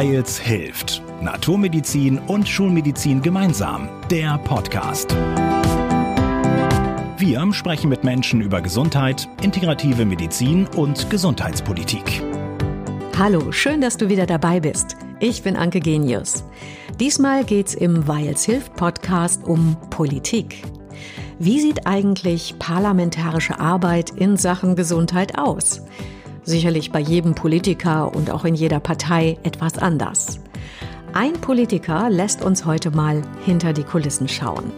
Weils hilft. Naturmedizin und Schulmedizin gemeinsam. Der Podcast. Wir sprechen mit Menschen über Gesundheit, integrative Medizin und Gesundheitspolitik. Hallo, schön, dass du wieder dabei bist. Ich bin Anke Genius. Diesmal geht's im Weils hilft Podcast um Politik. Wie sieht eigentlich parlamentarische Arbeit in Sachen Gesundheit aus? Sicherlich bei jedem Politiker und auch in jeder Partei etwas anders. Ein Politiker lässt uns heute mal hinter die Kulissen schauen.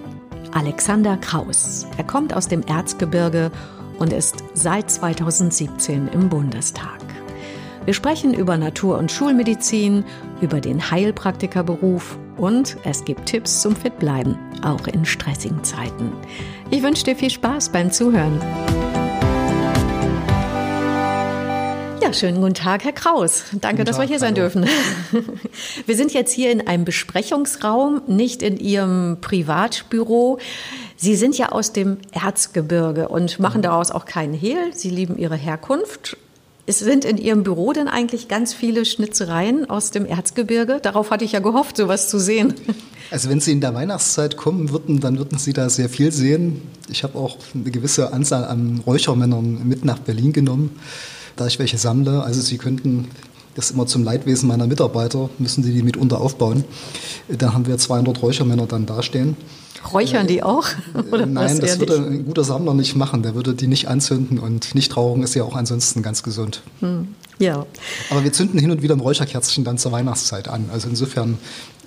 Alexander Kraus. Er kommt aus dem Erzgebirge und ist seit 2017 im Bundestag. Wir sprechen über Natur- und Schulmedizin, über den Heilpraktikerberuf und es gibt Tipps zum Fitbleiben, auch in stressigen Zeiten. Ich wünsche dir viel Spaß beim Zuhören. Ja, schönen guten Tag, Herr Kraus. Danke, guten dass Tag, wir hier sein hallo. dürfen. Wir sind jetzt hier in einem Besprechungsraum, nicht in Ihrem Privatbüro. Sie sind ja aus dem Erzgebirge und machen mhm. daraus auch keinen Hehl. Sie lieben Ihre Herkunft. Es sind in Ihrem Büro denn eigentlich ganz viele Schnitzereien aus dem Erzgebirge? Darauf hatte ich ja gehofft, sowas zu sehen. Also wenn Sie in der Weihnachtszeit kommen würden, dann würden Sie da sehr viel sehen. Ich habe auch eine gewisse Anzahl an Räuchermännern mit nach Berlin genommen da ich welche sammle. Also Sie könnten das immer zum Leidwesen meiner Mitarbeiter, müssen Sie die mitunter aufbauen. Da haben wir 200 Räuchermänner dann dastehen. Räuchern die auch? Oder Nein, das würde ein guter Sammler nicht machen. Der würde die nicht anzünden und Nichtrauchung ist ja auch ansonsten ganz gesund. Hm. Ja. Aber wir zünden hin und wieder ein Räucherkerzchen dann zur Weihnachtszeit an. Also insofern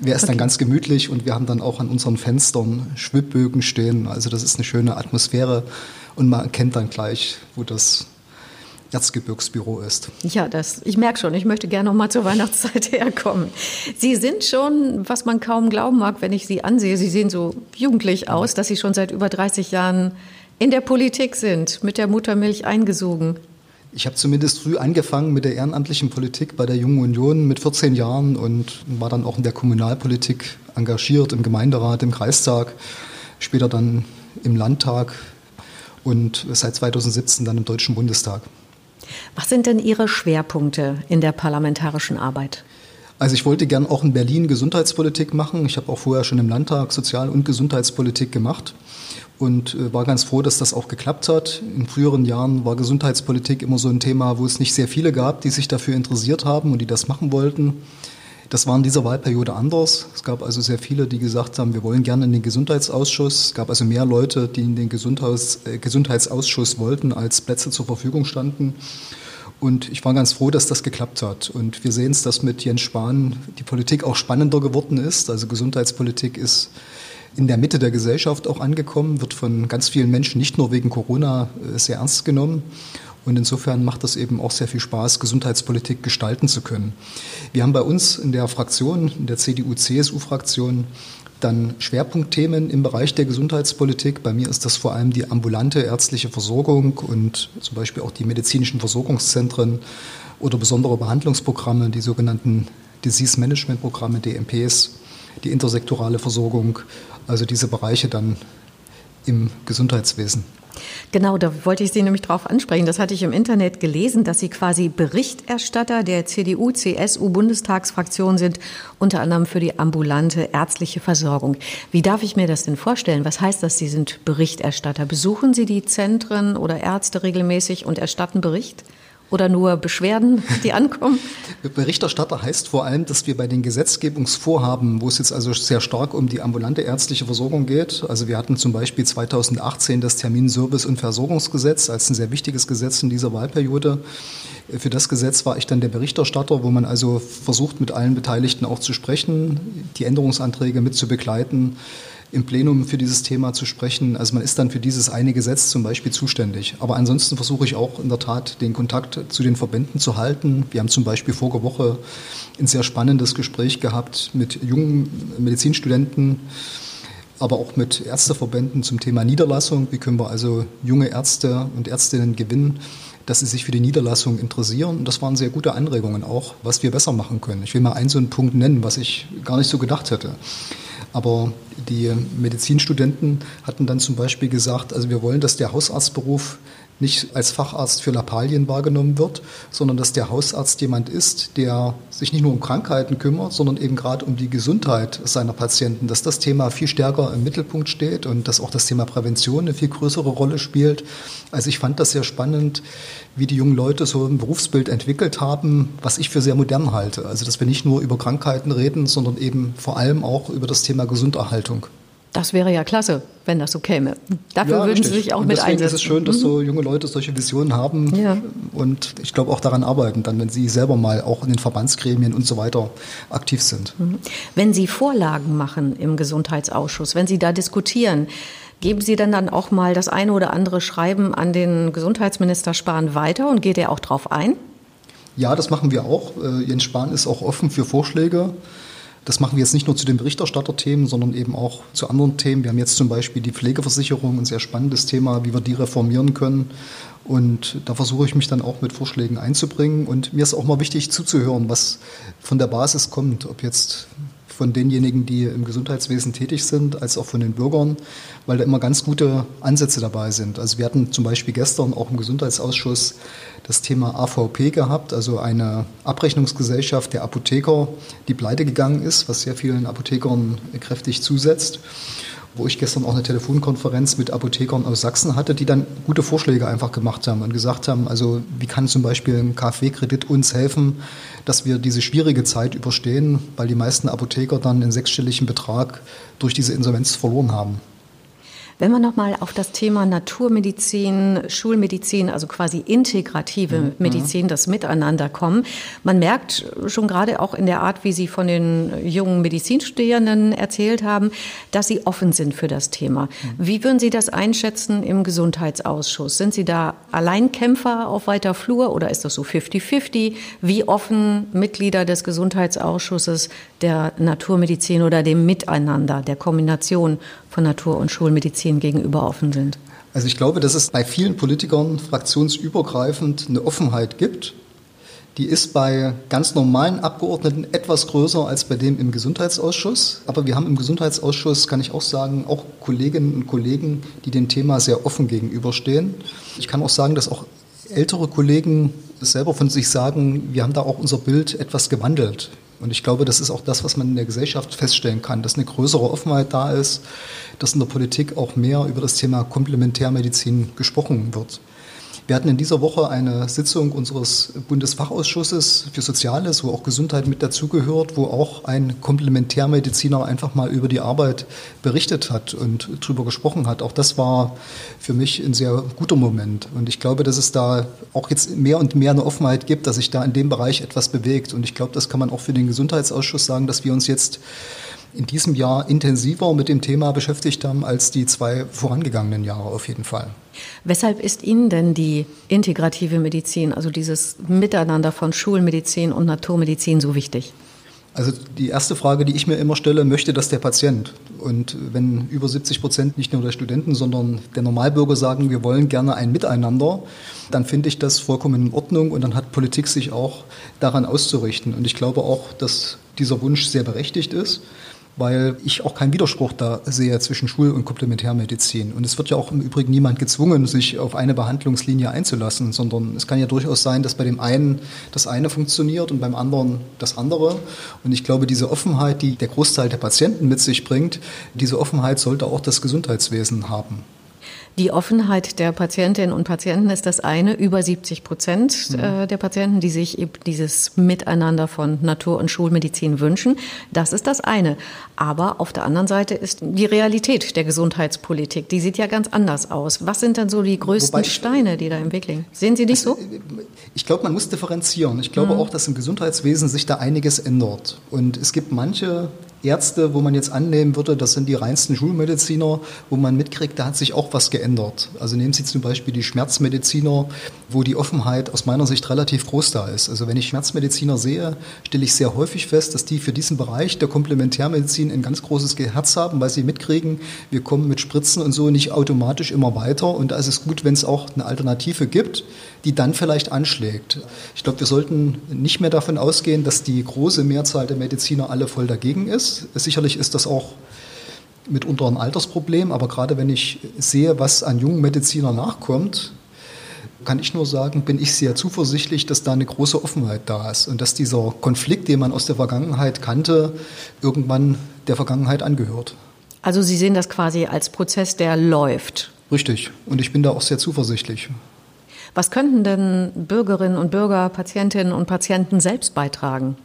wäre es okay. dann ganz gemütlich und wir haben dann auch an unseren Fenstern Schwibbögen stehen. Also das ist eine schöne Atmosphäre und man erkennt dann gleich, wo das Erzgebirgsbüro ist. Ja, das, ich merke schon, ich möchte gerne noch mal zur Weihnachtszeit herkommen. Sie sind schon, was man kaum glauben mag, wenn ich Sie ansehe, Sie sehen so jugendlich aus, dass Sie schon seit über 30 Jahren in der Politik sind, mit der Muttermilch eingesogen. Ich habe zumindest früh angefangen mit der ehrenamtlichen Politik bei der Jungen Union mit 14 Jahren und war dann auch in der Kommunalpolitik engagiert, im Gemeinderat, im Kreistag, später dann im Landtag und seit 2017 dann im Deutschen Bundestag. Was sind denn Ihre Schwerpunkte in der parlamentarischen Arbeit? Also ich wollte gern auch in Berlin Gesundheitspolitik machen. Ich habe auch vorher schon im Landtag Sozial- und Gesundheitspolitik gemacht und äh, war ganz froh, dass das auch geklappt hat. In früheren Jahren war Gesundheitspolitik immer so ein Thema, wo es nicht sehr viele gab, die sich dafür interessiert haben und die das machen wollten. Das war in dieser Wahlperiode anders. Es gab also sehr viele, die gesagt haben, wir wollen gerne in den Gesundheitsausschuss. Es gab also mehr Leute, die in den Gesundheits, äh, Gesundheitsausschuss wollten, als Plätze zur Verfügung standen. Und ich war ganz froh, dass das geklappt hat. Und wir sehen es, dass mit Jens Spahn die Politik auch spannender geworden ist. Also Gesundheitspolitik ist in der Mitte der Gesellschaft auch angekommen, wird von ganz vielen Menschen nicht nur wegen Corona äh, sehr ernst genommen. Und insofern macht es eben auch sehr viel Spaß, Gesundheitspolitik gestalten zu können. Wir haben bei uns in der Fraktion, in der CDU-CSU-Fraktion, dann Schwerpunktthemen im Bereich der Gesundheitspolitik. Bei mir ist das vor allem die ambulante ärztliche Versorgung und zum Beispiel auch die medizinischen Versorgungszentren oder besondere Behandlungsprogramme, die sogenannten Disease Management Programme, DMPs, die intersektorale Versorgung, also diese Bereiche dann im Gesundheitswesen. Genau, da wollte ich Sie nämlich darauf ansprechen. Das hatte ich im Internet gelesen, dass Sie quasi Berichterstatter der CDU-CSU-Bundestagsfraktion sind, unter anderem für die ambulante ärztliche Versorgung. Wie darf ich mir das denn vorstellen? Was heißt das, Sie sind Berichterstatter? Besuchen Sie die Zentren oder Ärzte regelmäßig und erstatten Bericht? Oder nur Beschwerden, die ankommen? Berichterstatter heißt vor allem, dass wir bei den Gesetzgebungsvorhaben, wo es jetzt also sehr stark um die ambulante ärztliche Versorgung geht, also wir hatten zum Beispiel 2018 das Terminservice- und Versorgungsgesetz als ein sehr wichtiges Gesetz in dieser Wahlperiode. Für das Gesetz war ich dann der Berichterstatter, wo man also versucht, mit allen Beteiligten auch zu sprechen, die Änderungsanträge mit zu begleiten im Plenum für dieses Thema zu sprechen. Also man ist dann für dieses eine Gesetz zum Beispiel zuständig. Aber ansonsten versuche ich auch in der Tat den Kontakt zu den Verbänden zu halten. Wir haben zum Beispiel vorige Woche ein sehr spannendes Gespräch gehabt mit jungen Medizinstudenten, aber auch mit Ärzteverbänden zum Thema Niederlassung. Wie können wir also junge Ärzte und Ärztinnen gewinnen, dass sie sich für die Niederlassung interessieren. Und das waren sehr gute Anregungen auch, was wir besser machen können. Ich will mal einen so einen Punkt nennen, was ich gar nicht so gedacht hätte. Aber die Medizinstudenten hatten dann zum Beispiel gesagt, also wir wollen, dass der Hausarztberuf nicht als Facharzt für Lappalien wahrgenommen wird, sondern dass der Hausarzt jemand ist, der sich nicht nur um Krankheiten kümmert, sondern eben gerade um die Gesundheit seiner Patienten, dass das Thema viel stärker im Mittelpunkt steht und dass auch das Thema Prävention eine viel größere Rolle spielt. Also ich fand das sehr spannend, wie die jungen Leute so ein Berufsbild entwickelt haben, was ich für sehr modern halte. Also dass wir nicht nur über Krankheiten reden, sondern eben vor allem auch über das Thema Gesunderhaltung. Das wäre ja klasse, wenn das so käme. Dafür ja, würden richtig. Sie sich auch und mit deswegen einsetzen. ist es schön, dass so mhm. junge Leute solche Visionen haben ja. und ich glaube auch daran arbeiten, dann, wenn sie selber mal auch in den Verbandsgremien und so weiter aktiv sind. Mhm. Wenn Sie Vorlagen machen im Gesundheitsausschuss, wenn Sie da diskutieren, Geben Sie denn dann auch mal das eine oder andere Schreiben an den Gesundheitsminister Spahn weiter und geht er auch darauf ein? Ja, das machen wir auch. Äh, Jens Spahn ist auch offen für Vorschläge. Das machen wir jetzt nicht nur zu den Berichterstatterthemen, sondern eben auch zu anderen Themen. Wir haben jetzt zum Beispiel die Pflegeversicherung, ein sehr spannendes Thema, wie wir die reformieren können. Und da versuche ich mich dann auch mit Vorschlägen einzubringen. Und mir ist auch mal wichtig zuzuhören, was von der Basis kommt, ob jetzt von denjenigen, die im Gesundheitswesen tätig sind, als auch von den Bürgern, weil da immer ganz gute Ansätze dabei sind. Also wir hatten zum Beispiel gestern auch im Gesundheitsausschuss das Thema AVP gehabt, also eine Abrechnungsgesellschaft der Apotheker, die pleite gegangen ist, was sehr vielen Apothekern kräftig zusetzt wo ich gestern auch eine Telefonkonferenz mit Apothekern aus Sachsen hatte, die dann gute Vorschläge einfach gemacht haben und gesagt haben, also wie kann zum Beispiel ein KfW-Kredit uns helfen, dass wir diese schwierige Zeit überstehen, weil die meisten Apotheker dann einen sechsstelligen Betrag durch diese Insolvenz verloren haben. Wenn wir nochmal auf das Thema Naturmedizin, Schulmedizin, also quasi integrative mhm. Medizin, das Miteinander kommen, man merkt schon gerade auch in der Art, wie Sie von den jungen Medizinstudierenden erzählt haben, dass Sie offen sind für das Thema. Mhm. Wie würden Sie das einschätzen im Gesundheitsausschuss? Sind Sie da Alleinkämpfer auf weiter Flur oder ist das so 50-50? Wie offen Mitglieder des Gesundheitsausschusses der Naturmedizin oder dem Miteinander, der Kombination von Natur- und Schulmedizin gegenüber offen sind? Also ich glaube, dass es bei vielen Politikern fraktionsübergreifend eine Offenheit gibt. Die ist bei ganz normalen Abgeordneten etwas größer als bei dem im Gesundheitsausschuss. Aber wir haben im Gesundheitsausschuss, kann ich auch sagen, auch Kolleginnen und Kollegen, die dem Thema sehr offen gegenüberstehen. Ich kann auch sagen, dass auch ältere Kollegen selber von sich sagen, wir haben da auch unser Bild etwas gewandelt. Und ich glaube, das ist auch das, was man in der Gesellschaft feststellen kann, dass eine größere Offenheit da ist, dass in der Politik auch mehr über das Thema Komplementärmedizin gesprochen wird. Wir hatten in dieser Woche eine Sitzung unseres Bundesfachausschusses für Soziales, wo auch Gesundheit mit dazugehört, wo auch ein Komplementärmediziner einfach mal über die Arbeit berichtet hat und darüber gesprochen hat. Auch das war für mich ein sehr guter Moment. Und ich glaube, dass es da auch jetzt mehr und mehr eine Offenheit gibt, dass sich da in dem Bereich etwas bewegt. Und ich glaube, das kann man auch für den Gesundheitsausschuss sagen, dass wir uns jetzt in diesem Jahr intensiver mit dem Thema beschäftigt haben als die zwei vorangegangenen Jahre auf jeden Fall. Weshalb ist Ihnen denn die integrative Medizin, also dieses Miteinander von Schulmedizin und Naturmedizin so wichtig? Also die erste Frage, die ich mir immer stelle, möchte das der Patient? Und wenn über 70 Prozent nicht nur der Studenten, sondern der Normalbürger sagen, wir wollen gerne ein Miteinander, dann finde ich das vollkommen in Ordnung und dann hat Politik sich auch daran auszurichten. Und ich glaube auch, dass dieser Wunsch sehr berechtigt ist weil ich auch keinen Widerspruch da sehe zwischen Schul- und Komplementärmedizin. Und es wird ja auch im Übrigen niemand gezwungen, sich auf eine Behandlungslinie einzulassen, sondern es kann ja durchaus sein, dass bei dem einen das eine funktioniert und beim anderen das andere. Und ich glaube, diese Offenheit, die der Großteil der Patienten mit sich bringt, diese Offenheit sollte auch das Gesundheitswesen haben. Die Offenheit der Patientinnen und Patienten ist das eine. Über 70 Prozent mhm. Äh, der Patienten, die sich dieses Miteinander von Natur- und Schulmedizin wünschen. Das ist das eine. Aber auf der anderen Seite ist die Realität der Gesundheitspolitik. Die sieht ja ganz anders aus. Was sind denn so die größten Wobei, Steine, die da im Weg liegen? Sehen Sie nicht so? Ich glaube, man muss differenzieren. Ich glaube mhm. auch, dass im Gesundheitswesen sich da einiges ändert. Und es gibt manche Ärzte, wo man jetzt annehmen würde, das sind die reinsten Schulmediziner, wo man mitkriegt, da hat sich auch was geändert. Also nehmen Sie zum Beispiel die Schmerzmediziner, wo die Offenheit aus meiner Sicht relativ groß da ist. Also wenn ich Schmerzmediziner sehe, stelle ich sehr häufig fest, dass die für diesen Bereich der Komplementärmedizin ein ganz großes Herz haben, weil sie mitkriegen, wir kommen mit Spritzen und so nicht automatisch immer weiter. Und da ist es gut, wenn es auch eine Alternative gibt, die dann vielleicht anschlägt. Ich glaube, wir sollten nicht mehr davon ausgehen, dass die große Mehrzahl der Mediziner alle voll dagegen ist. Sicherlich ist das auch mitunter ein Altersproblem, aber gerade wenn ich sehe, was an jungen Medizinern nachkommt, kann ich nur sagen, bin ich sehr zuversichtlich, dass da eine große Offenheit da ist und dass dieser Konflikt, den man aus der Vergangenheit kannte, irgendwann der Vergangenheit angehört. Also Sie sehen das quasi als Prozess, der läuft. Richtig. Und ich bin da auch sehr zuversichtlich. Was könnten denn Bürgerinnen und Bürger, Patientinnen und Patienten selbst beitragen?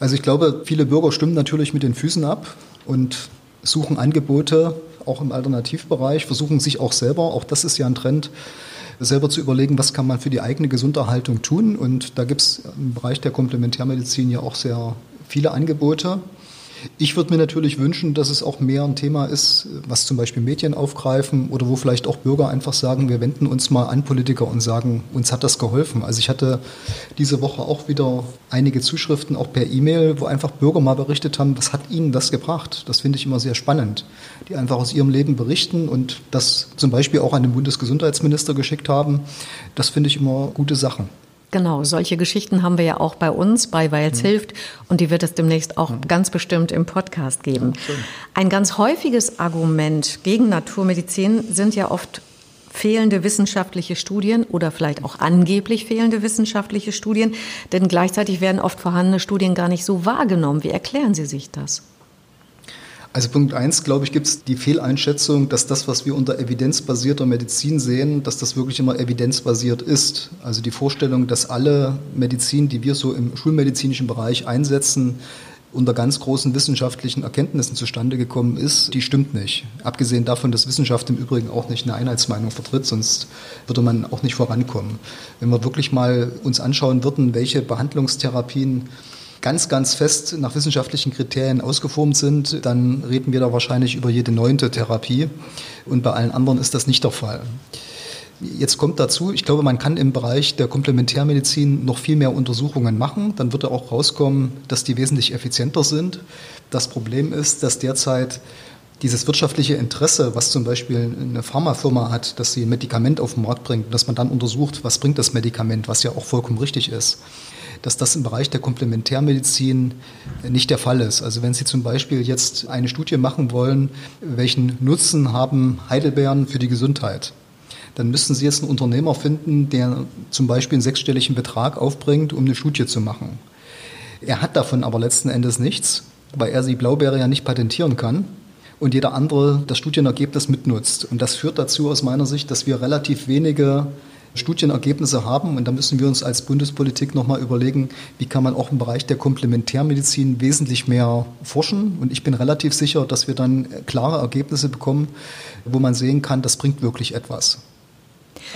Also ich glaube, viele Bürger stimmen natürlich mit den Füßen ab und suchen Angebote, auch im Alternativbereich, versuchen sich auch selber, auch das ist ja ein Trend, selber zu überlegen, was kann man für die eigene Gesunderhaltung tun. Und da gibt es im Bereich der Komplementärmedizin ja auch sehr viele Angebote. Ich würde mir natürlich wünschen, dass es auch mehr ein Thema ist, was zum Beispiel Medien aufgreifen oder wo vielleicht auch Bürger einfach sagen, wir wenden uns mal an Politiker und sagen, uns hat das geholfen. Also ich hatte diese Woche auch wieder einige Zuschriften, auch per E-Mail, wo einfach Bürger mal berichtet haben, was hat ihnen das gebracht. Das finde ich immer sehr spannend, die einfach aus ihrem Leben berichten und das zum Beispiel auch an den Bundesgesundheitsminister geschickt haben. Das finde ich immer gute Sachen. Genau, solche Geschichten haben wir ja auch bei uns, bei Weils mhm. hilft. Und die wird es demnächst auch mhm. ganz bestimmt im Podcast geben. Ja, Ein ganz häufiges Argument gegen Naturmedizin sind ja oft fehlende wissenschaftliche Studien oder vielleicht auch angeblich fehlende wissenschaftliche Studien. Denn gleichzeitig werden oft vorhandene Studien gar nicht so wahrgenommen. Wie erklären Sie sich das? Also Punkt eins, glaube ich, gibt es die Fehleinschätzung, dass das, was wir unter evidenzbasierter Medizin sehen, dass das wirklich immer evidenzbasiert ist. Also die Vorstellung, dass alle Medizin, die wir so im schulmedizinischen Bereich einsetzen, unter ganz großen wissenschaftlichen Erkenntnissen zustande gekommen ist, die stimmt nicht. Abgesehen davon, dass Wissenschaft im Übrigen auch nicht eine Einheitsmeinung vertritt, sonst würde man auch nicht vorankommen. Wenn wir wirklich mal uns anschauen würden, welche Behandlungstherapien ganz, ganz fest nach wissenschaftlichen Kriterien ausgeformt sind, dann reden wir da wahrscheinlich über jede neunte Therapie. Und bei allen anderen ist das nicht der Fall. Jetzt kommt dazu, ich glaube, man kann im Bereich der Komplementärmedizin noch viel mehr Untersuchungen machen. Dann wird auch rauskommen, dass die wesentlich effizienter sind. Das Problem ist, dass derzeit dieses wirtschaftliche Interesse, was zum Beispiel eine Pharmafirma hat, dass sie ein Medikament auf den Markt bringt, dass man dann untersucht, was bringt das Medikament, was ja auch vollkommen richtig ist dass das im Bereich der Komplementärmedizin nicht der Fall ist. Also wenn Sie zum Beispiel jetzt eine Studie machen wollen, welchen Nutzen haben Heidelbeeren für die Gesundheit, dann müssten Sie jetzt einen Unternehmer finden, der zum Beispiel einen sechsstelligen Betrag aufbringt, um eine Studie zu machen. Er hat davon aber letzten Endes nichts, weil er die Blaubeere ja nicht patentieren kann und jeder andere das Studienergebnis mitnutzt. Und das führt dazu aus meiner Sicht, dass wir relativ wenige Studienergebnisse haben. Und da müssen wir uns als Bundespolitik nochmal überlegen, wie kann man auch im Bereich der Komplementärmedizin wesentlich mehr forschen. Und ich bin relativ sicher, dass wir dann klare Ergebnisse bekommen, wo man sehen kann, das bringt wirklich etwas.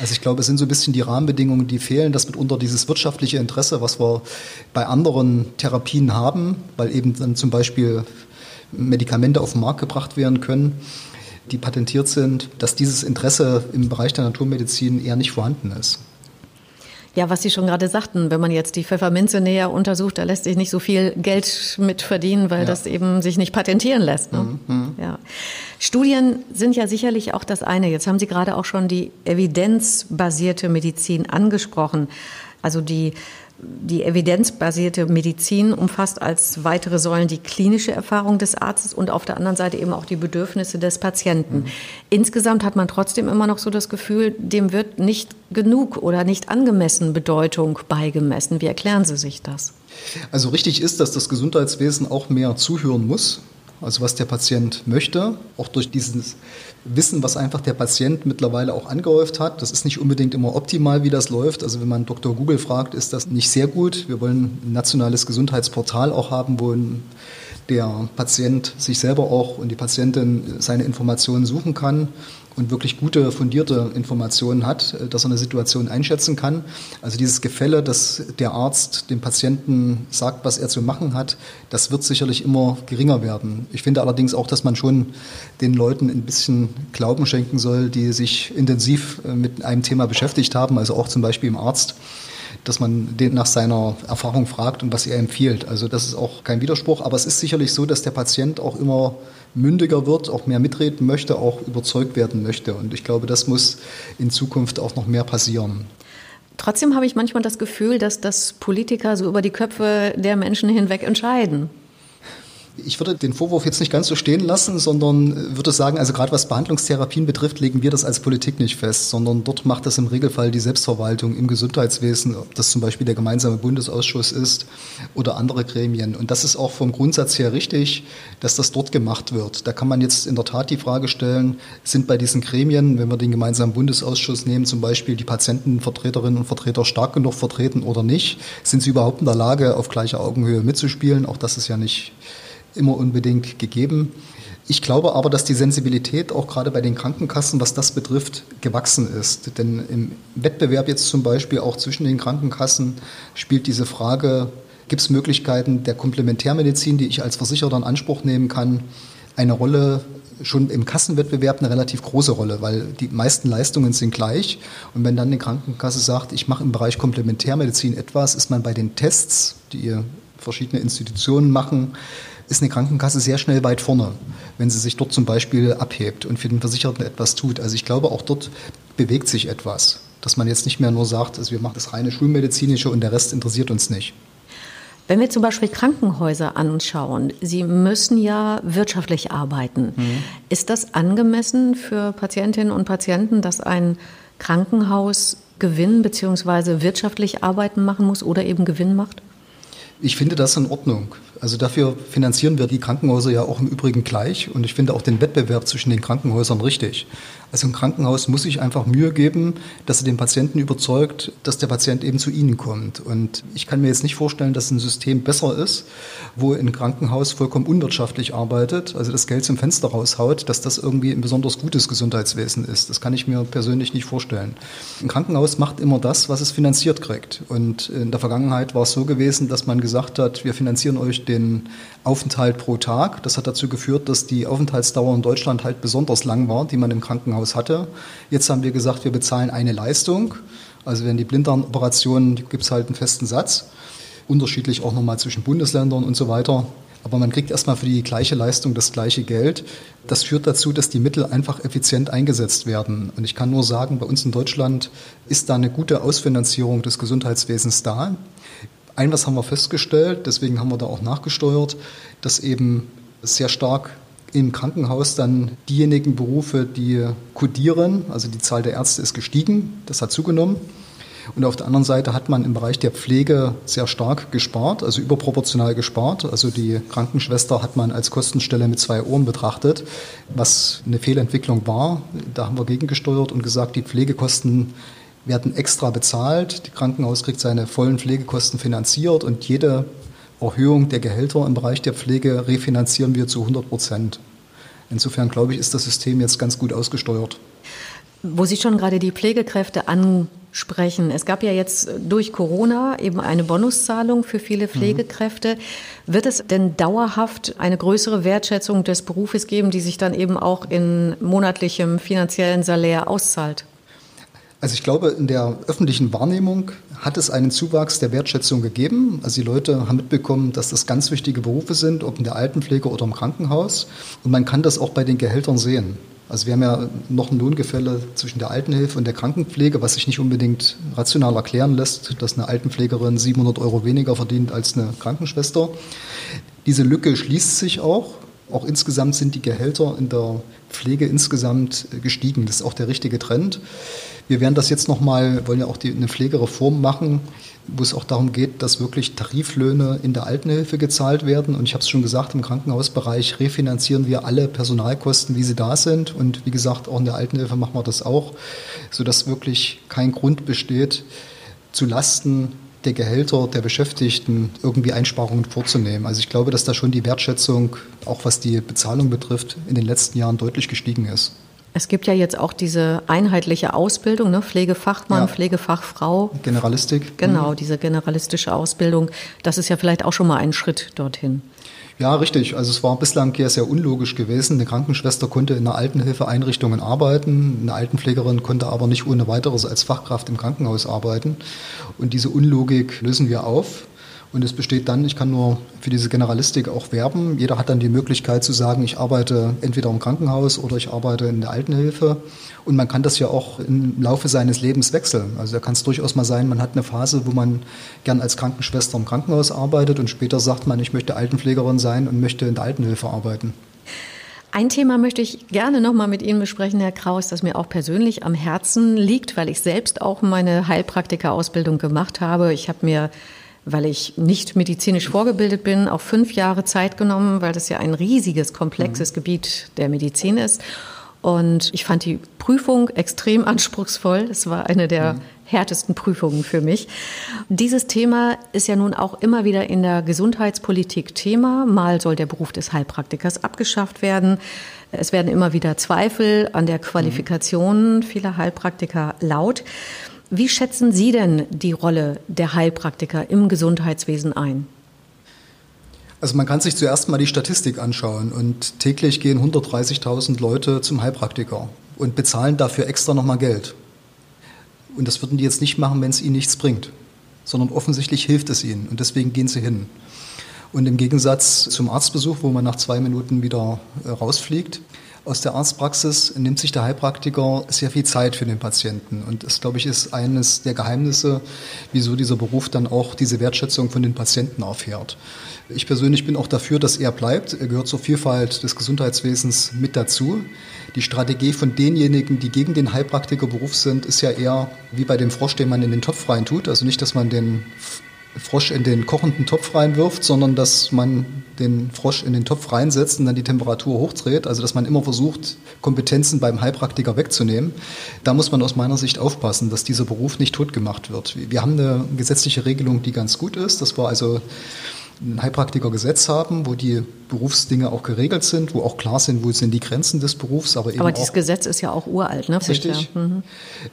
Also ich glaube, es sind so ein bisschen die Rahmenbedingungen, die fehlen, dass mitunter dieses wirtschaftliche Interesse, was wir bei anderen Therapien haben, weil eben dann zum Beispiel Medikamente auf den Markt gebracht werden können, die patentiert sind, dass dieses Interesse im Bereich der Naturmedizin eher nicht vorhanden ist. Ja, was Sie schon gerade sagten, wenn man jetzt die Pfefferminze näher untersucht, da lässt sich nicht so viel Geld mit verdienen, weil ja. das eben sich nicht patentieren lässt. Ne? Mhm. Ja. Studien sind ja sicherlich auch das eine. Jetzt haben Sie gerade auch schon die evidenzbasierte Medizin angesprochen. Also die die evidenzbasierte Medizin umfasst als weitere Säulen die klinische Erfahrung des Arztes und auf der anderen Seite eben auch die Bedürfnisse des Patienten. Mhm. Insgesamt hat man trotzdem immer noch so das Gefühl, dem wird nicht genug oder nicht angemessen Bedeutung beigemessen. Wie erklären Sie sich das? Also richtig ist, dass das Gesundheitswesen auch mehr zuhören muss also was der Patient möchte, auch durch dieses Wissen, was einfach der Patient mittlerweile auch angehäuft hat. Das ist nicht unbedingt immer optimal, wie das läuft. Also wenn man Dr. Google fragt, ist das nicht sehr gut. Wir wollen ein nationales Gesundheitsportal auch haben, wo der Patient sich selber auch und die Patientin seine Informationen suchen kann und wirklich gute, fundierte Informationen hat, äh, dass er eine Situation einschätzen kann. Also dieses Gefälle, dass der Arzt dem Patienten sagt, was er zu machen hat, das wird sicherlich immer geringer werden. Ich finde allerdings auch, dass man schon den Leuten ein bisschen Glauben schenken soll, die sich intensiv äh, mit einem Thema beschäftigt haben, also auch zum Beispiel im Arzt dass man den nach seiner Erfahrung fragt und was er empfiehlt. Also das ist auch kein Widerspruch, aber es ist sicherlich so, dass der Patient auch immer mündiger wird, auch mehr mitreden möchte, auch überzeugt werden möchte. Und ich glaube, das muss in Zukunft auch noch mehr passieren. Trotzdem habe ich manchmal das Gefühl, dass das Politiker so über die Köpfe der Menschen hinweg entscheiden. Ich würde den Vorwurf jetzt nicht ganz so stehen lassen, sondern würde sagen, also gerade was Behandlungstherapien betrifft, legen wir das als Politik nicht fest, sondern dort macht das im Regelfall die Selbstverwaltung im Gesundheitswesen, ob das zum Beispiel der gemeinsame Bundesausschuss ist oder andere Gremien. Und das ist auch vom Grundsatz her richtig, dass das dort gemacht wird. Da kann man jetzt in der Tat die Frage stellen, sind bei diesen Gremien, wenn wir den gemeinsamen Bundesausschuss nehmen, zum Beispiel die Patientenvertreterinnen und Vertreter stark genug vertreten oder nicht? Sind sie überhaupt in der Lage, auf gleicher Augenhöhe mitzuspielen? Auch das ist ja nicht immer unbedingt gegeben. Ich glaube aber, dass die Sensibilität auch gerade bei den Krankenkassen, was das betrifft, gewachsen ist. Denn im Wettbewerb jetzt zum Beispiel auch zwischen den Krankenkassen spielt diese Frage, gibt es Möglichkeiten der Komplementärmedizin, die ich als Versicherer in Anspruch nehmen kann, eine Rolle schon im Kassenwettbewerb eine relativ große Rolle, weil die meisten Leistungen sind gleich. Und wenn dann eine Krankenkasse sagt, ich mache im Bereich Komplementärmedizin etwas, ist man bei den Tests, die verschiedene Institutionen machen, ist eine Krankenkasse sehr schnell weit vorne, wenn sie sich dort zum Beispiel abhebt und für den Versicherten etwas tut. Also ich glaube, auch dort bewegt sich etwas, dass man jetzt nicht mehr nur sagt, also wir machen das reine Schulmedizinische und der Rest interessiert uns nicht. Wenn wir zum Beispiel Krankenhäuser anschauen, sie müssen ja wirtschaftlich arbeiten. Mhm. Ist das angemessen für Patientinnen und Patienten, dass ein Krankenhaus Gewinn bzw. wirtschaftlich arbeiten machen muss oder eben Gewinn macht? Ich finde das in Ordnung. Also dafür finanzieren wir die Krankenhäuser ja auch im Übrigen gleich und ich finde auch den Wettbewerb zwischen den Krankenhäusern richtig. Also ein Krankenhaus muss sich einfach Mühe geben, dass er den Patienten überzeugt, dass der Patient eben zu ihnen kommt. Und ich kann mir jetzt nicht vorstellen, dass ein System besser ist, wo ein Krankenhaus vollkommen unwirtschaftlich arbeitet, also das Geld zum Fenster raushaut, dass das irgendwie ein besonders gutes Gesundheitswesen ist. Das kann ich mir persönlich nicht vorstellen. Ein Krankenhaus macht immer das, was es finanziert kriegt. Und in der Vergangenheit war es so gewesen, dass man gesagt hat, wir finanzieren euch den Aufenthalt pro Tag. Das hat dazu geführt, dass die Aufenthaltsdauer in Deutschland halt besonders lang war, die man im Krankenhaus hatte. Jetzt haben wir gesagt, wir bezahlen eine Leistung. Also wenn die Blinddarmoperationen, gibt es halt einen festen Satz. Unterschiedlich auch nochmal zwischen Bundesländern und so weiter. Aber man kriegt erstmal für die gleiche Leistung das gleiche Geld. Das führt dazu, dass die Mittel einfach effizient eingesetzt werden. Und ich kann nur sagen, bei uns in Deutschland ist da eine gute Ausfinanzierung des Gesundheitswesens da. Ein was haben wir festgestellt, deswegen haben wir da auch nachgesteuert, dass eben sehr stark im Krankenhaus dann diejenigen Berufe, die kodieren, also die Zahl der Ärzte ist gestiegen, das hat zugenommen. Und auf der anderen Seite hat man im Bereich der Pflege sehr stark gespart, also überproportional gespart. Also die Krankenschwester hat man als Kostenstelle mit zwei Ohren betrachtet, was eine Fehlentwicklung war. Da haben wir gegengesteuert und gesagt, die Pflegekosten werden extra bezahlt. Die Krankenhaus kriegt seine vollen Pflegekosten finanziert und jede Erhöhung der Gehälter im Bereich der Pflege refinanzieren wir zu 100 Prozent. Insofern glaube ich, ist das System jetzt ganz gut ausgesteuert. Wo Sie schon gerade die Pflegekräfte ansprechen. Es gab ja jetzt durch Corona eben eine Bonuszahlung für viele mhm. Pflegekräfte. Mhm. Wird es denn dauerhaft eine größere Wertschätzung des Berufes geben, die sich dann eben auch in monatlichem finanziellen Salär auszahlt? Also ich glaube, in der öffentlichen Wahrnehmung hat es einen Zuwachs der Wertschätzung gegeben. Also die Leute haben mitbekommen, dass das ganz wichtige Berufe sind, ob in der Altenpflege oder im Krankenhaus. Und man kann das auch bei den Gehältern sehen. Also wir haben ja noch ein Lohngefälle zwischen der Altenhilfe und der Krankenpflege, was sich nicht unbedingt rational erklären lässt, dass eine Altenpflegerin 700 Euro weniger verdient als eine Krankenschwester. Diese Lücke schließt sich auch. Auch insgesamt sind die Gehälter in der Pflege insgesamt gestiegen. Das ist auch der richtige Trend. Wir werden das jetzt nochmal, wollen ja auch die, eine Pflegereform machen, wo es auch darum geht, dass wirklich Tariflöhne in der Altenhilfe gezahlt werden. Und ich habe es schon gesagt, im Krankenhausbereich refinanzieren wir alle Personalkosten, wie sie da sind. Und wie gesagt, auch in der Altenhilfe machen wir das auch, sodass wirklich kein Grund besteht, zu Lasten der Gehälter der Beschäftigten irgendwie Einsparungen vorzunehmen. Also ich glaube, dass da schon die Wertschätzung, auch was die Bezahlung betrifft, in den letzten Jahren deutlich gestiegen ist. Es gibt ja jetzt auch diese einheitliche Ausbildung, ne? Pflegefachmann, ja. Pflegefachfrau. Generalistik. Genau, mhm. diese generalistische Ausbildung. Das ist ja vielleicht auch schon mal ein Schritt dorthin. Ja, richtig. Also es war bislang ja sehr unlogisch gewesen. Eine Krankenschwester konnte in einer Altenhilfeeinrichtungen arbeiten, eine Altenpflegerin konnte aber nicht ohne weiteres als Fachkraft im Krankenhaus arbeiten. Und diese Unlogik lösen wir auf. Und es besteht dann, ich kann nur für diese Generalistik auch werben. Jeder hat dann die Möglichkeit zu sagen, ich arbeite entweder im Krankenhaus oder ich arbeite in der Altenhilfe. Und man kann das ja auch im Laufe seines Lebens wechseln. Also da kann es durchaus mal sein, man hat eine Phase, wo man gern als Krankenschwester im Krankenhaus arbeitet und später sagt man, ich möchte Altenpflegerin sein und möchte in der Altenhilfe arbeiten. Ein Thema möchte ich gerne noch mal mit Ihnen besprechen, Herr Kraus, das mir auch persönlich am Herzen liegt, weil ich selbst auch meine Heilpraktika-Ausbildung gemacht habe. Ich habe mir weil ich nicht medizinisch vorgebildet bin, auch fünf Jahre Zeit genommen, weil das ja ein riesiges, komplexes mhm. Gebiet der Medizin ist. Und ich fand die Prüfung extrem anspruchsvoll. Es war eine der mhm. härtesten Prüfungen für mich. Dieses Thema ist ja nun auch immer wieder in der Gesundheitspolitik Thema. Mal soll der Beruf des Heilpraktikers abgeschafft werden. Es werden immer wieder Zweifel an der Qualifikation mhm. vieler Heilpraktiker laut. Wie schätzen Sie denn die Rolle der Heilpraktiker im Gesundheitswesen ein? Also man kann sich zuerst mal die Statistik anschauen und täglich gehen 130.000 Leute zum Heilpraktiker und bezahlen dafür extra nochmal Geld. Und das würden die jetzt nicht machen, wenn es ihnen nichts bringt, sondern offensichtlich hilft es ihnen und deswegen gehen sie hin. Und im Gegensatz zum Arztbesuch, wo man nach zwei Minuten wieder äh, rausfliegt, aus der Arztpraxis nimmt sich der Heilpraktiker sehr viel Zeit für den Patienten. Und das, glaube ich, ist eines der Geheimnisse, wieso dieser Beruf dann auch diese Wertschätzung von den Patienten aufhört. Ich persönlich bin auch dafür, dass er bleibt. Er gehört zur Vielfalt des Gesundheitswesens mit dazu. Die Strategie von denjenigen, die gegen den Heilpraktikerberuf sind, ist ja eher wie bei dem Frosch, den man in den Topf rein tut. Also nicht, dass man den Frosch in den kochenden Topf reinwirft, sondern dass man den Frosch in den Topf reinsetzt und dann die Temperatur hochdreht. Also dass man immer versucht, Kompetenzen beim Heilpraktiker wegzunehmen. Da muss man aus meiner Sicht aufpassen, dass dieser Beruf nicht totgemacht wird. Wir haben eine gesetzliche Regelung, die ganz gut ist. Das war also ein Heilpraktikergesetz haben, wo die Berufsdinge auch geregelt sind, wo auch klar sind, wo sind die Grenzen des Berufs. Aber, eben aber dieses Gesetz ist ja auch uralt, ne? Richtig. Mhm.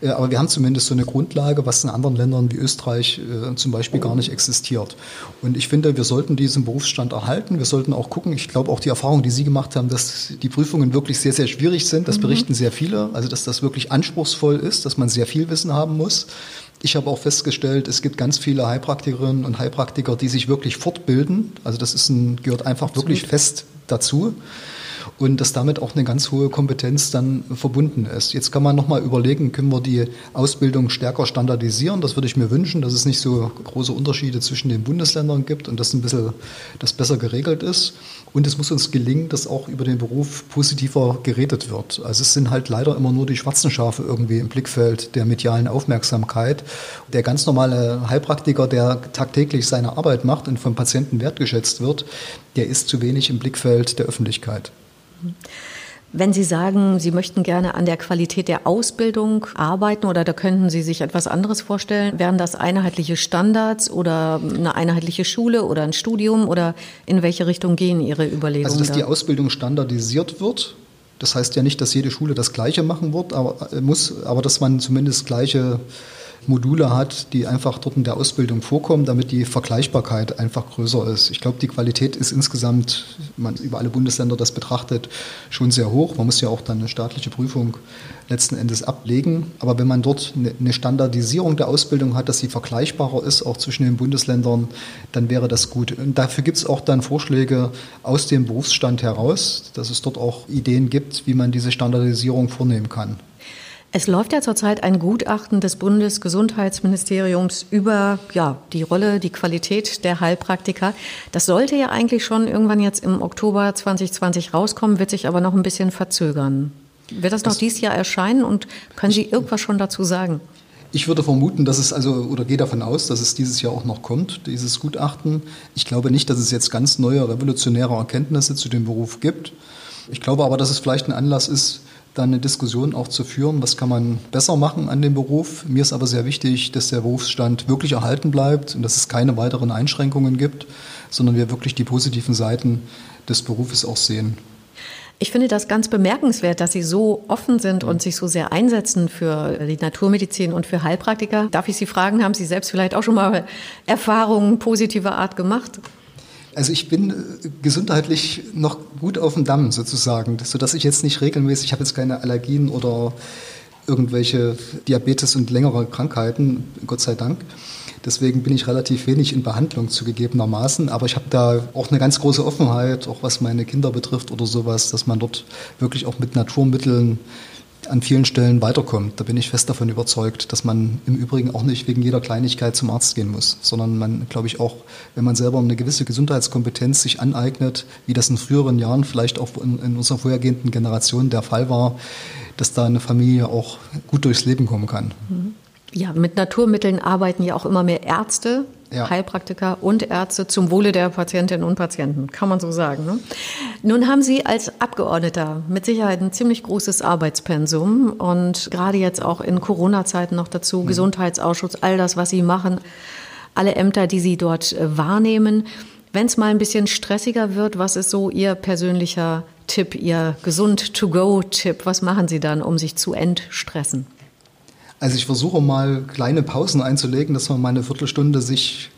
Äh, aber wir haben zumindest so eine Grundlage, was in anderen Ländern wie Österreich äh, zum Beispiel gar nicht existiert. Und ich finde, wir sollten diesen Berufsstand erhalten. Wir sollten auch gucken. Ich glaube auch die Erfahrung, die Sie gemacht haben, dass die Prüfungen wirklich sehr, sehr schwierig sind. Das mhm. berichten sehr viele. Also dass das wirklich anspruchsvoll ist, dass man sehr viel Wissen haben muss. Ich habe auch festgestellt, es gibt ganz viele Heilpraktikerinnen und Heilpraktiker, die sich wirklich fortbilden. Also das ist ein, gehört einfach Absolut. wirklich fest dazu und dass damit auch eine ganz hohe Kompetenz dann verbunden ist. Jetzt kann man nochmal überlegen, können wir die Ausbildung stärker standardisieren? Das würde ich mir wünschen, dass es nicht so große Unterschiede zwischen den Bundesländern gibt und dass ein bisschen das besser geregelt ist. Und es muss uns gelingen, dass auch über den Beruf positiver geredet wird. Also es sind halt leider immer nur die schwarzen Schafe irgendwie im Blickfeld der medialen Aufmerksamkeit. Der ganz normale Heilpraktiker, der tagtäglich seine Arbeit macht und vom Patienten wertgeschätzt wird, der ist zu wenig im Blickfeld der Öffentlichkeit. Wenn Sie sagen, Sie möchten gerne an der Qualität der Ausbildung arbeiten oder da könnten Sie sich etwas anderes vorstellen, wären das einheitliche Standards oder eine einheitliche Schule oder ein Studium oder in welche Richtung gehen Ihre Überlegungen? Also, dass da? die Ausbildung standardisiert wird. Das heißt ja nicht, dass jede Schule das Gleiche machen wird, aber, äh, muss, aber dass man zumindest gleiche Module hat, die einfach dort in der Ausbildung vorkommen, damit die Vergleichbarkeit einfach größer ist. Ich glaube, die Qualität ist insgesamt, wenn man über alle Bundesländer das betrachtet, schon sehr hoch. Man muss ja auch dann eine staatliche Prüfung letzten Endes ablegen. Aber wenn man dort eine Standardisierung der Ausbildung hat, dass sie vergleichbarer ist, auch zwischen den Bundesländern, dann wäre das gut. Und dafür gibt es auch dann Vorschläge aus dem Berufsstand heraus, dass es dort auch Ideen gibt, wie man diese Standardisierung vornehmen kann. Es läuft ja zurzeit ein Gutachten des Bundesgesundheitsministeriums über ja, die Rolle, die Qualität der Heilpraktiker. Das sollte ja eigentlich schon irgendwann jetzt im Oktober 2020 rauskommen, wird sich aber noch ein bisschen verzögern. Wird das noch das, dieses Jahr erscheinen und können Sie irgendwas schon dazu sagen? Ich würde vermuten, dass es also oder gehe davon aus, dass es dieses Jahr auch noch kommt, dieses Gutachten. Ich glaube nicht, dass es jetzt ganz neue revolutionäre Erkenntnisse zu dem Beruf gibt. Ich glaube aber, dass es vielleicht ein Anlass ist, dann eine Diskussion auch zu führen, was kann man besser machen an dem Beruf. Mir ist aber sehr wichtig, dass der Berufsstand wirklich erhalten bleibt und dass es keine weiteren Einschränkungen gibt, sondern wir wirklich die positiven Seiten des Berufes auch sehen. Ich finde das ganz bemerkenswert, dass Sie so offen sind und sich so sehr einsetzen für die Naturmedizin und für Heilpraktiker. Darf ich Sie fragen, haben Sie selbst vielleicht auch schon mal Erfahrungen positiver Art gemacht? Also ich bin äh, gesundheitlich noch gut auf dem Damm sozusagen, sodass ich jetzt nicht regelmäßig, ich habe jetzt keine Allergien oder irgendwelche Diabetes und längere Krankheiten, Gott sei Dank. Deswegen bin ich relativ wenig in Behandlung zugegebenermaßen. Aber ich habe da auch eine ganz große Offenheit, auch was meine Kinder betrifft oder sowas, dass man dort wirklich auch mit Naturmitteln an vielen Stellen weiterkommt. Da bin ich fest davon überzeugt, dass man im Übrigen auch nicht wegen jeder Kleinigkeit zum Arzt gehen muss, sondern man, glaube ich, auch, wenn man selber eine gewisse Gesundheitskompetenz sich aneignet, wie das in früheren Jahren vielleicht auch in, in unserer vorhergehenden Generation der Fall war, dass da eine Familie auch gut durchs Leben kommen kann. Mhm. Ja, mit Naturmitteln arbeiten ja auch immer mehr Ärzte, ja. Heilpraktiker und Ärzte zum Wohle der Patientinnen und Patienten, kann man so sagen. Ne? Nun haben Sie als Abgeordneter mit Sicherheit ein ziemlich großes Arbeitspensum und gerade jetzt auch in Corona-Zeiten noch dazu, mhm. Gesundheitsausschuss, all das, was Sie machen, alle Ämter, die Sie dort äh, wahrnehmen. Wenn es mal ein bisschen stressiger wird, was ist so Ihr persönlicher Tipp, Ihr Gesund-to-go-Tipp? Was machen Sie dann, um sich zu entstressen? Also ich versuche mal kleine Pausen einzulegen, dass man mal eine Viertelstunde sich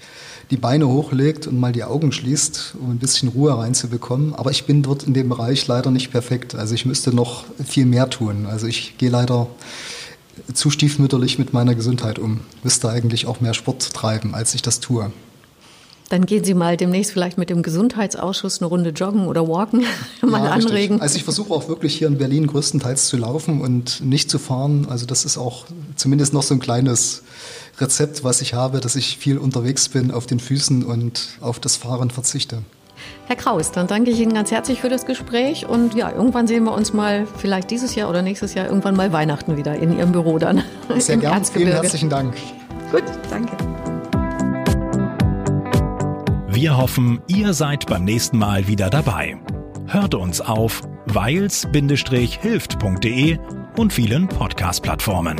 die Beine hochlegt und mal die Augen schließt, um ein bisschen Ruhe reinzubekommen. Aber ich bin dort in dem Bereich leider nicht perfekt. Also ich müsste noch viel mehr tun. Also ich gehe leider zu stiefmütterlich mit meiner Gesundheit um. Müsste eigentlich auch mehr Sport treiben, als ich das tue. Dann gehen Sie mal demnächst vielleicht mit dem Gesundheitsausschuss eine Runde joggen oder walken, mal ja, anregen. Richtig. Also ich versuche auch wirklich hier in Berlin größtenteils zu laufen und nicht zu fahren. Also das ist auch zumindest noch so ein kleines Rezept, was ich habe, dass ich viel unterwegs bin auf den Füßen und auf das Fahren verzichte. Herr Kraus, dann danke ich Ihnen ganz herzlich für das Gespräch und ja, irgendwann sehen wir uns mal, vielleicht dieses Jahr oder nächstes Jahr, irgendwann mal Weihnachten wieder in Ihrem Büro dann. Sehr gerne, vielen herzlichen Dank. Gut, danke. Wir hoffen, ihr seid beim nächsten Mal wieder dabei. Hört uns auf weils-hilft.de und vielen Podcast-Plattformen.